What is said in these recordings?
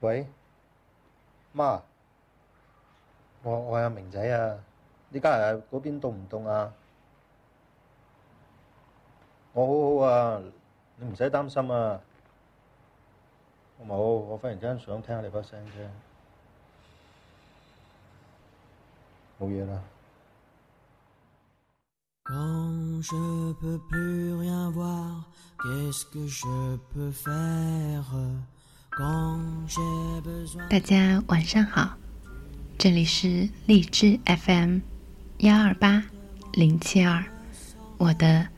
喂，媽，我我係阿明仔啊！你家日嗰邊凍唔凍啊？我好好啊，你唔使擔心啊。我冇，我忽然间想聽下你把聲啫，冇嘢啦。Quand je peux plus rien voir, qu'est-ce que je peux faire Quand j'ai besoin 大家晚上好这里是荔枝 fm 幺二八零七二我的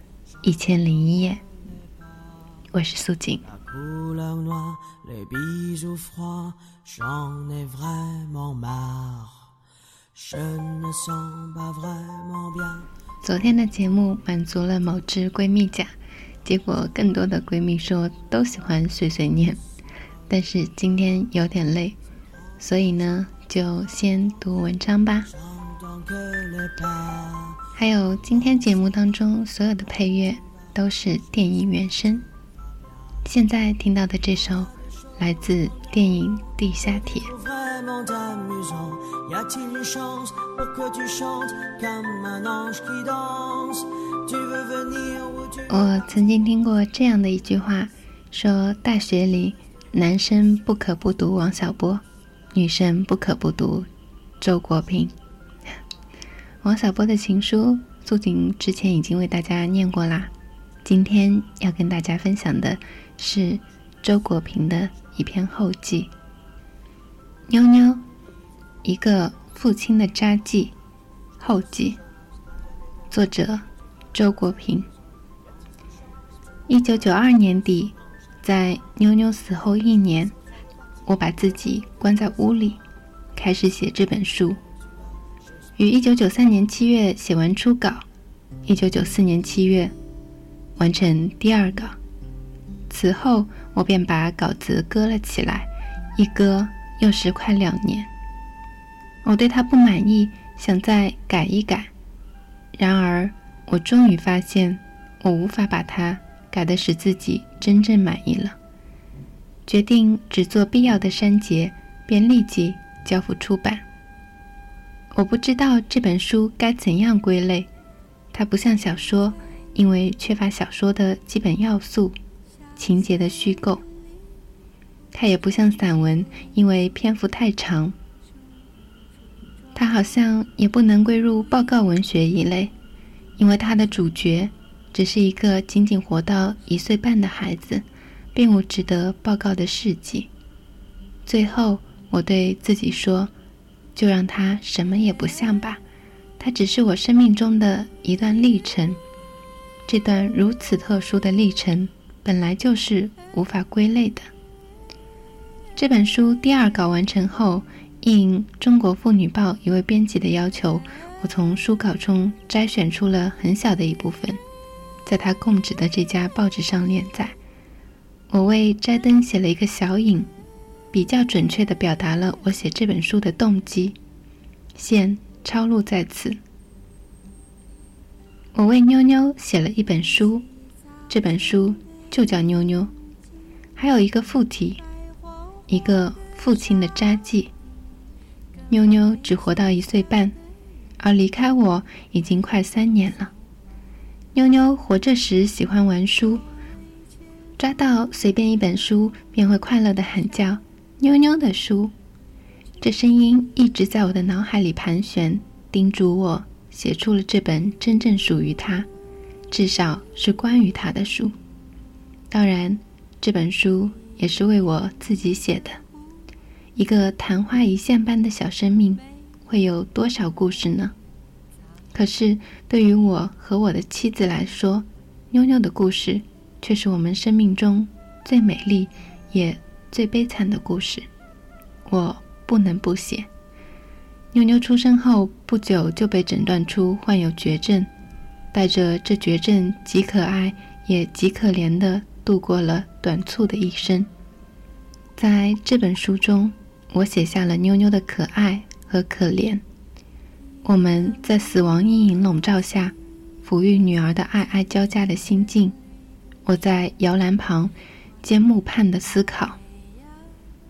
一千零一夜我是素锦。昨天的节目满足了某只闺蜜甲结果更多的闺蜜说都喜欢碎碎念。但是今天有点累所以呢就先读文章吧。还有今天节目当中所有的配乐都是电影原声现在听到的这首来自电影地下铁。我曾经听过这样的一句话说大学里男生不可不读王小波，女生不可不读周国平。王小波的情书，素锦之前已经为大家念过啦。今天要跟大家分享的是周国平的一篇后记。妞妞，一个父亲的札记，后记。作者周国平。一九九二年底，在妞妞死后一年，我把自己关在屋里，开始写这本书。于一九九三年七月写完初稿，一九九四年七月完成第二稿。此后，我便把稿子搁了起来，一搁又是快两年。我对它不满意，想再改一改。然而，我终于发现，我无法把它改得使自己真正满意了。决定只做必要的删节，便立即交付出版。我不知道这本书该怎样归类，它不像小说，因为缺乏小说的基本要素、情节的虚构；它也不像散文，因为篇幅太长。它好像也不能归入报告文学一类，因为它的主角只是一个仅仅活到一岁半的孩子，并无值得报告的事迹。最后，我对自己说：“就让它什么也不像吧，它只是我生命中的一段历程。这段如此特殊的历程，本来就是无法归类的。”这本书第二稿完成后，应《中国妇女报》一位编辑的要求，我从书稿中摘选出了很小的一部分，在他供职的这家报纸上连载。我为摘灯写了一个小引，比较准确地表达了我写这本书的动机，现抄录在此。我为妞妞写了一本书，这本书就叫妞妞，还有一个副题，一个父亲的札记。妞妞只活到一岁半，而离开我已经快三年了。妞妞活着时喜欢玩书，抓到随便一本书便会快乐地喊叫“妞妞的书”，这声音一直在我的脑海里盘旋，叮嘱我写出了这本真正属于她，至少是关于她的书。当然，这本书也是为我自己写的。一个昙花一现般的小生命，会有多少故事呢？可是对于我和我的妻子来说，妞妞的故事却是我们生命中最美丽也最悲惨的故事。我不能不写。妞妞出生后不久就被诊断出患有绝症，带着这绝症极可爱也极可怜的度过了短促的一生。在这本书中，我写下了妞妞的可爱和可怜。我们在死亡阴影笼罩下，抚育女儿的爱爱交加的心境。我在摇篮旁，缄木畔的思考。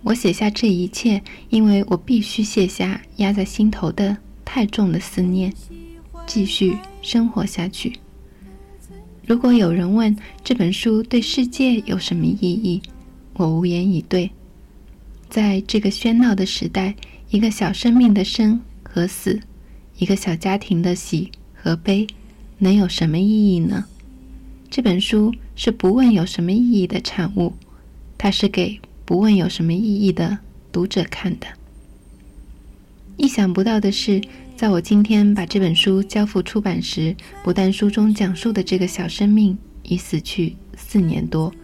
我写下这一切，因为我必须卸下压在心头的太重的思念，继续生活下去。如果有人问这本书对世界有什么意义，我无言以对。在这个喧闹的时代，一个小生命的生和死，一个小家庭的喜和悲，能有什么意义呢？这本书是不问有什么意义的产物，它是给不问有什么意义的读者看的。意想不到的是。在我今天把这本书交付出版时，不但书中讲述的这个小生命已死去四年多，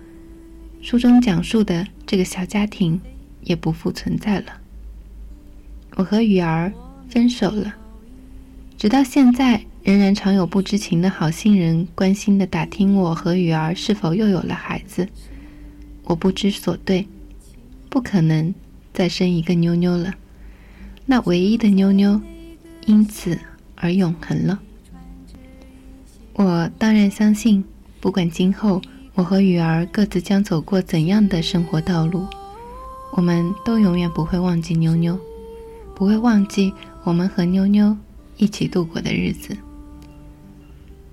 书中讲述的这个小家庭也不复存在了。我和雨儿分手了，直到现在，仍然常有不知情的好心人关心的打听我和雨儿是否又有了孩子。我不知所对，不可能再生一个妞妞了，那唯一的妞妞。因此而永恒了。我当然相信，不管今后我和雨儿各自将走过怎样的生活道路，我们都永远不会忘记妞妞，不会忘记我们和妞妞一起度过的日子。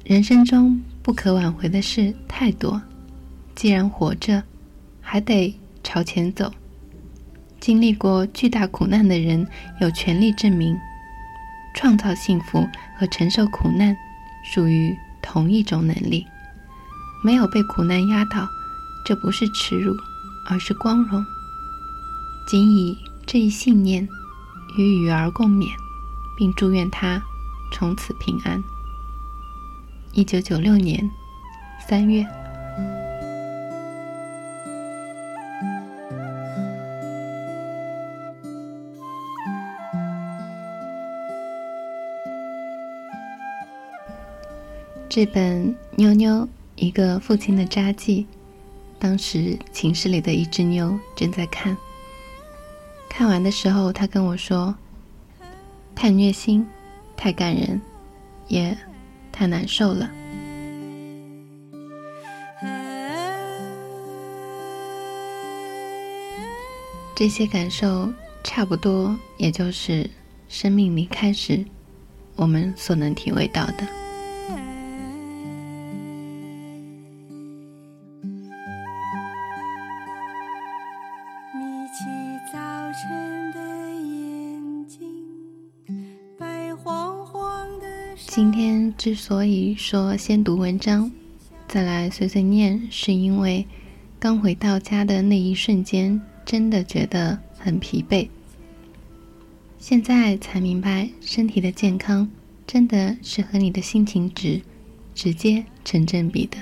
人生中不可挽回的事太多，既然活着，还得朝前走。经历过巨大苦难的人，有权利证明。创造幸福和承受苦难，属于同一种能力。没有被苦难压倒，这不是耻辱，而是光荣。仅以这一信念，与雨儿共勉，并祝愿他从此平安。一九九六年三月。这本《妞妞：一个父亲的札记》，当时寝室里的一只妞正在看。看完的时候，他跟我说：“太虐心，太感人，也太难受了。”这些感受差不多，也就是生命离开时我们所能体会到的。早晨今天之所以说先读文章，再来碎碎念，是因为刚回到家的那一瞬间，真的觉得很疲惫。现在才明白，身体的健康真的是和你的心情值直接成正比的。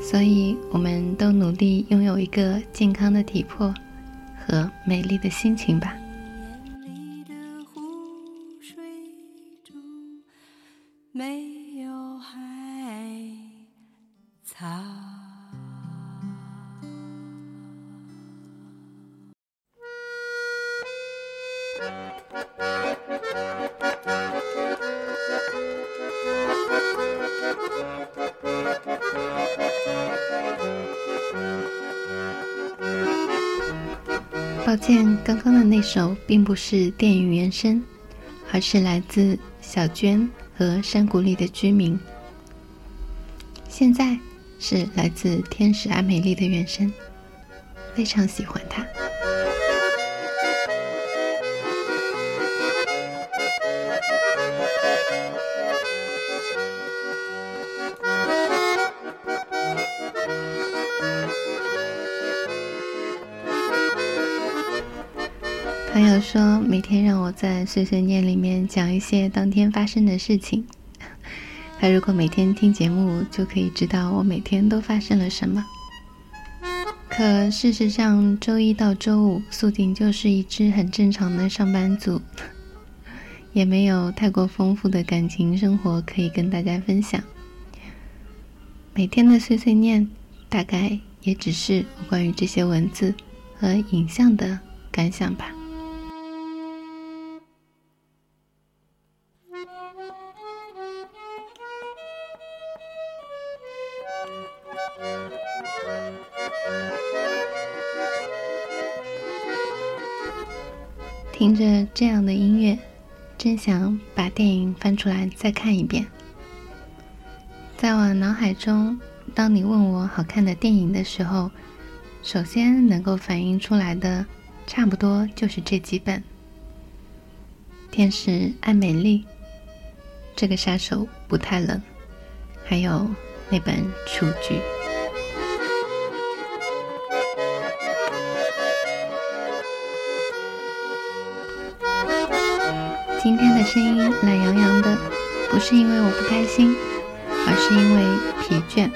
所以，我们都努力拥有一个健康的体魄和美丽的心情吧。不是电影原声，而是来自小娟和山谷里的居民。现在是来自天使爱美丽的原声，非常喜欢它。友说，每天让我在碎碎念里面讲一些当天发生的事情。他如果每天听节目，就可以知道我每天都发生了什么。可事实上，周一到周五，素锦就是一只很正常的上班族，也没有太过丰富的感情生活可以跟大家分享。每天的碎碎念，大概也只是关于这些文字和影像的感想吧。听着这样的音乐，真想把电影翻出来再看一遍。在我脑海中，当你问我好看的电影的时候，首先能够反映出来的差不多就是这几本：《天使爱美丽》、《这个杀手不太冷》，还有那本《雏菊》。今天的声音懒洋洋的，不是因为我不开心。而是因为疲倦。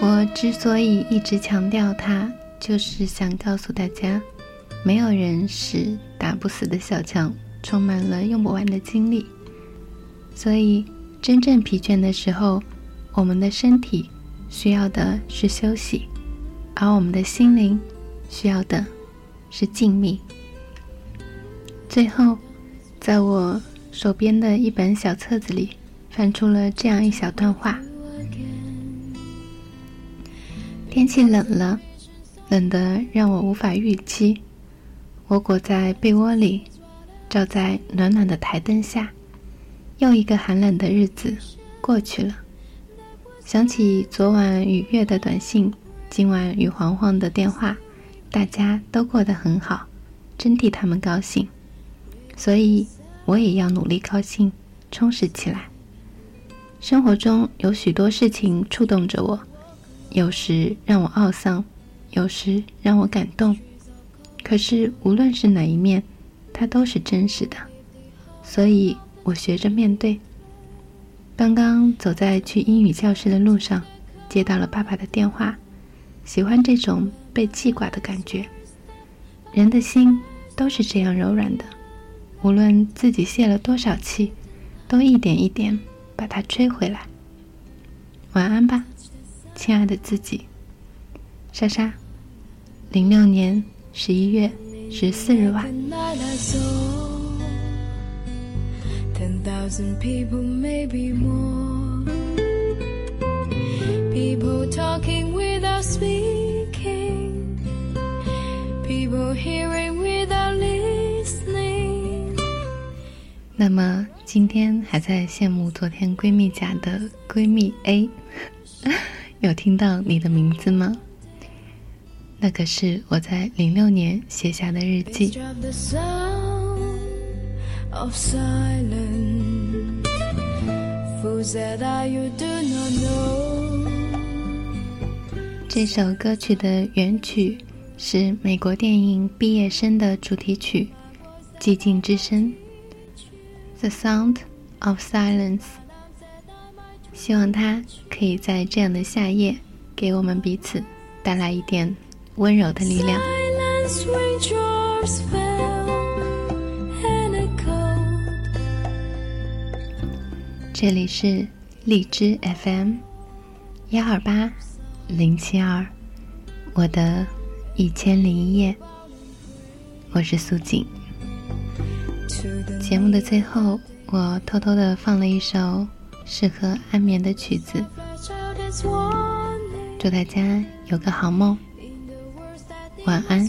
我之所以一直强调它，就是想告诉大家，没有人是打不死的小强，充满了用不完的精力。所以，真正疲倦的时候，我们的身体需要的是休息，而我们的心灵需要的是静谧。最后，在我。手边的一本小册子里，翻出了这样一小段话：天气冷了，冷得让我无法预期。我裹在被窝里，照在暖暖的台灯下，又一个寒冷的日子过去了。想起昨晚与月的短信，今晚与黄黄的电话，大家都过得很好，真替他们高兴。所以。我也要努力高兴，充实起来。生活中有许多事情触动着我，有时让我懊丧，有时让我感动。可是无论是哪一面，它都是真实的，所以我学着面对。刚刚走在去英语教室的路上，接到了爸爸的电话。喜欢这种被记挂的感觉，人的心都是这样柔软的。无论自己泄了多少气，都一点一点把它吹回来。晚安吧，亲爱的自己。莎莎，零六年十一月十四日晚。那么今天还在羡慕昨天闺蜜甲的闺蜜 A，有听到你的名字吗？那可是我在零六年写下的日记。这首歌曲的原曲是美国电影《毕业生》的主题曲《寂静之声》。The sound of silence。希望它可以在这样的夏夜，给我们彼此带来一点温柔的力量。这里是荔枝 FM 幺二八零七二，我的一千零一夜，我是苏锦。节目的最后，我偷偷的放了一首适合安眠的曲子。祝大家有个好梦，晚安。